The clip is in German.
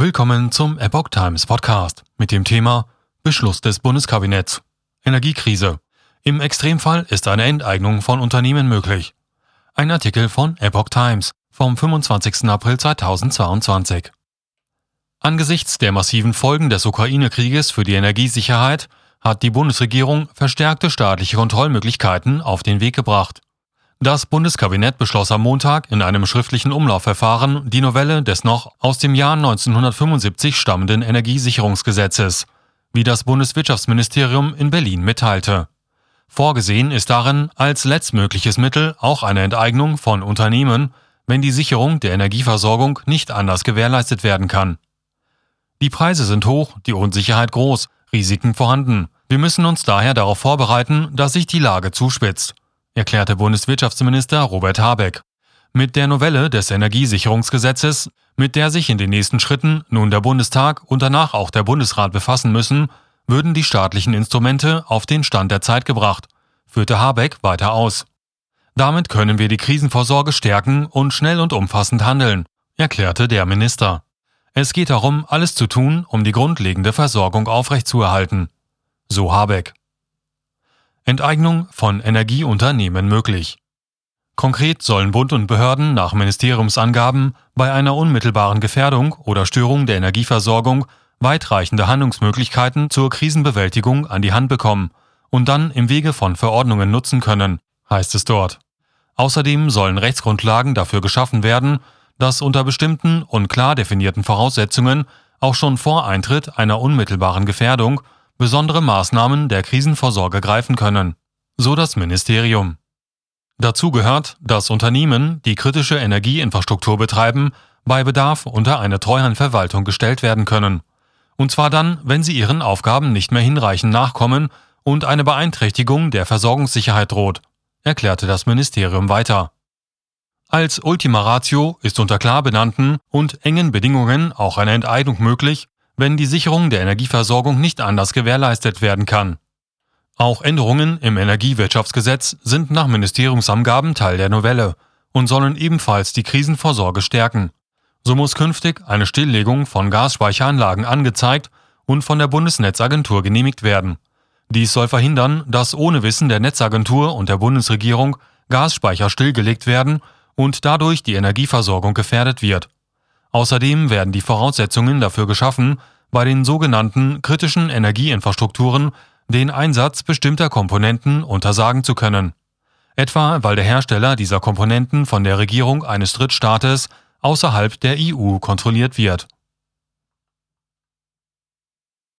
Willkommen zum Epoch Times Podcast mit dem Thema Beschluss des Bundeskabinetts. Energiekrise. Im Extremfall ist eine Enteignung von Unternehmen möglich. Ein Artikel von Epoch Times vom 25. April 2022. Angesichts der massiven Folgen des Ukraine-Krieges für die Energiesicherheit hat die Bundesregierung verstärkte staatliche Kontrollmöglichkeiten auf den Weg gebracht. Das Bundeskabinett beschloss am Montag in einem schriftlichen Umlaufverfahren die Novelle des noch aus dem Jahr 1975 stammenden Energiesicherungsgesetzes, wie das Bundeswirtschaftsministerium in Berlin mitteilte. Vorgesehen ist darin als letztmögliches Mittel auch eine Enteignung von Unternehmen, wenn die Sicherung der Energieversorgung nicht anders gewährleistet werden kann. Die Preise sind hoch, die Unsicherheit groß, Risiken vorhanden. Wir müssen uns daher darauf vorbereiten, dass sich die Lage zuspitzt erklärte Bundeswirtschaftsminister Robert Habeck. Mit der Novelle des Energiesicherungsgesetzes, mit der sich in den nächsten Schritten nun der Bundestag und danach auch der Bundesrat befassen müssen, würden die staatlichen Instrumente auf den Stand der Zeit gebracht, führte Habeck weiter aus. Damit können wir die Krisenvorsorge stärken und schnell und umfassend handeln, erklärte der Minister. Es geht darum, alles zu tun, um die grundlegende Versorgung aufrechtzuerhalten. So Habeck. Enteignung von Energieunternehmen möglich. Konkret sollen Bund und Behörden nach Ministeriumsangaben bei einer unmittelbaren Gefährdung oder Störung der Energieversorgung weitreichende Handlungsmöglichkeiten zur Krisenbewältigung an die Hand bekommen und dann im Wege von Verordnungen nutzen können, heißt es dort. Außerdem sollen Rechtsgrundlagen dafür geschaffen werden, dass unter bestimmten und klar definierten Voraussetzungen auch schon vor Eintritt einer unmittelbaren Gefährdung besondere Maßnahmen der Krisenvorsorge greifen können, so das Ministerium. Dazu gehört, dass Unternehmen, die kritische Energieinfrastruktur betreiben, bei Bedarf unter eine Treuhandverwaltung gestellt werden können. Und zwar dann, wenn sie ihren Aufgaben nicht mehr hinreichend nachkommen und eine Beeinträchtigung der Versorgungssicherheit droht, erklärte das Ministerium weiter. Als Ultima Ratio ist unter klar benannten und engen Bedingungen auch eine Enteignung möglich, wenn die Sicherung der Energieversorgung nicht anders gewährleistet werden kann. Auch Änderungen im Energiewirtschaftsgesetz sind nach Ministeriumsangaben Teil der Novelle und sollen ebenfalls die Krisenvorsorge stärken. So muss künftig eine Stilllegung von Gasspeicheranlagen angezeigt und von der Bundesnetzagentur genehmigt werden. Dies soll verhindern, dass ohne Wissen der Netzagentur und der Bundesregierung Gasspeicher stillgelegt werden und dadurch die Energieversorgung gefährdet wird. Außerdem werden die Voraussetzungen dafür geschaffen, bei den sogenannten kritischen Energieinfrastrukturen den Einsatz bestimmter Komponenten untersagen zu können. Etwa weil der Hersteller dieser Komponenten von der Regierung eines Drittstaates außerhalb der EU kontrolliert wird